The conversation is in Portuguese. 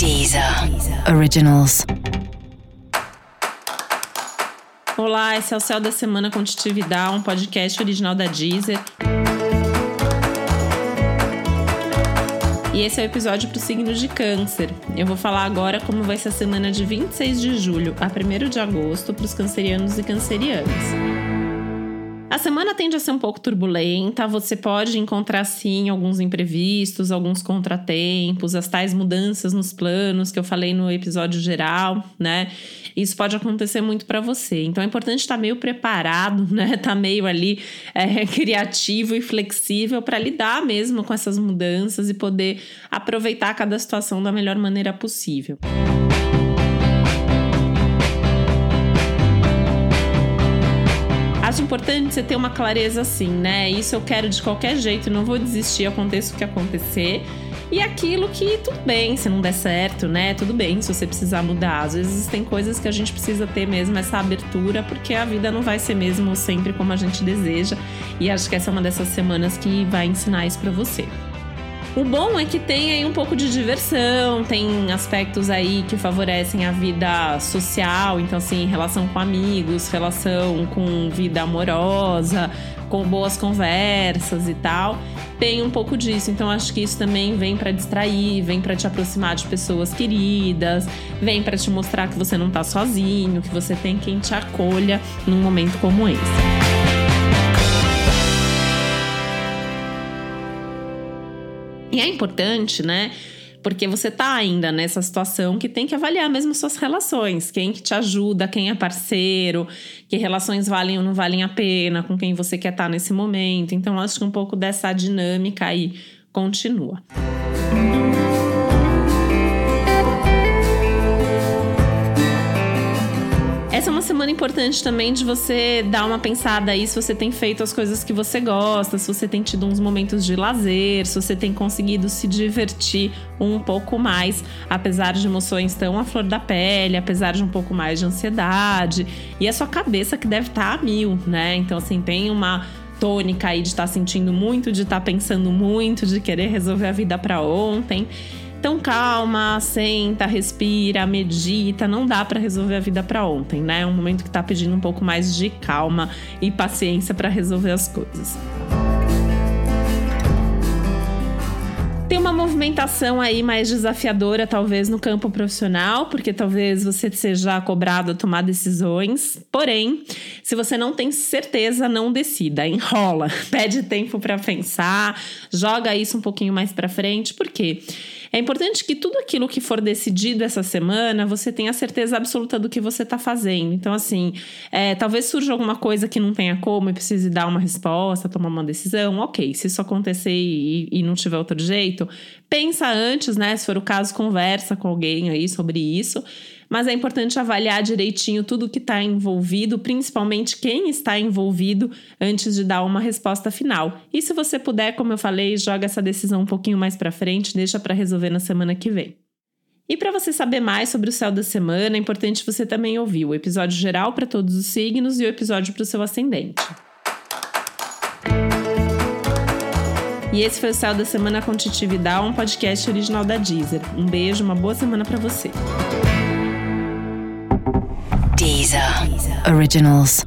Deezer Originals. Olá, esse é o Céu da Semana com um podcast original da Deezer. E esse é o episódio para o signo de Câncer. Eu vou falar agora como vai ser a semana de 26 de julho a 1 de agosto para os cancerianos e cancerianas. A semana tende a ser um pouco turbulenta, você pode encontrar sim alguns imprevistos, alguns contratempos, as tais mudanças nos planos que eu falei no episódio geral, né? Isso pode acontecer muito para você. Então é importante estar meio preparado, né? Tá meio ali é, criativo e flexível para lidar mesmo com essas mudanças e poder aproveitar cada situação da melhor maneira possível. Acho importante você ter uma clareza assim, né? Isso eu quero de qualquer jeito, não vou desistir, aconteça o que acontecer. E aquilo que tudo bem, se não der certo, né? Tudo bem se você precisar mudar. Às vezes tem coisas que a gente precisa ter mesmo essa abertura, porque a vida não vai ser mesmo sempre como a gente deseja. E acho que essa é uma dessas semanas que vai ensinar isso para você. O bom é que tem aí um pouco de diversão, tem aspectos aí que favorecem a vida social, então assim, relação com amigos, relação com vida amorosa, com boas conversas e tal. Tem um pouco disso, então acho que isso também vem para distrair, vem para te aproximar de pessoas queridas, vem para te mostrar que você não tá sozinho, que você tem quem te acolha num momento como esse. E é importante, né? Porque você tá ainda nessa situação que tem que avaliar mesmo suas relações, quem que te ajuda, quem é parceiro, que relações valem ou não valem a pena, com quem você quer estar tá nesse momento. Então, acho que um pouco dessa dinâmica aí continua. Essa é uma semana importante também de você dar uma pensada aí se você tem feito as coisas que você gosta, se você tem tido uns momentos de lazer, se você tem conseguido se divertir um pouco mais, apesar de emoções tão à flor da pele, apesar de um pouco mais de ansiedade. E a sua cabeça que deve estar tá a mil, né? Então, assim, tem uma tônica aí de estar tá sentindo muito, de estar tá pensando muito, de querer resolver a vida para ontem. Então calma, senta, respira, medita, não dá para resolver a vida para ontem, né? É um momento que tá pedindo um pouco mais de calma e paciência para resolver as coisas. Tem uma movimentação aí mais desafiadora, talvez, no campo profissional, porque talvez você seja cobrado a tomar decisões. Porém, se você não tem certeza, não decida, enrola, pede tempo para pensar, joga isso um pouquinho mais para frente, porque quê? É importante que tudo aquilo que for decidido essa semana, você tenha certeza absoluta do que você está fazendo. Então, assim, é, talvez surja alguma coisa que não tenha como e precise dar uma resposta, tomar uma decisão. Ok, se isso acontecer e, e não tiver outro jeito, pensa antes, né? Se for o caso, conversa com alguém aí sobre isso mas é importante avaliar direitinho tudo que está envolvido, principalmente quem está envolvido, antes de dar uma resposta final. E se você puder, como eu falei, joga essa decisão um pouquinho mais para frente, deixa para resolver na semana que vem. E para você saber mais sobre o céu da semana, é importante você também ouvir o episódio geral para todos os signos e o episódio para o seu ascendente. E esse foi o Céu da Semana com Titividade, um podcast original da Deezer. Um beijo, uma boa semana para você. Deezer. Originals.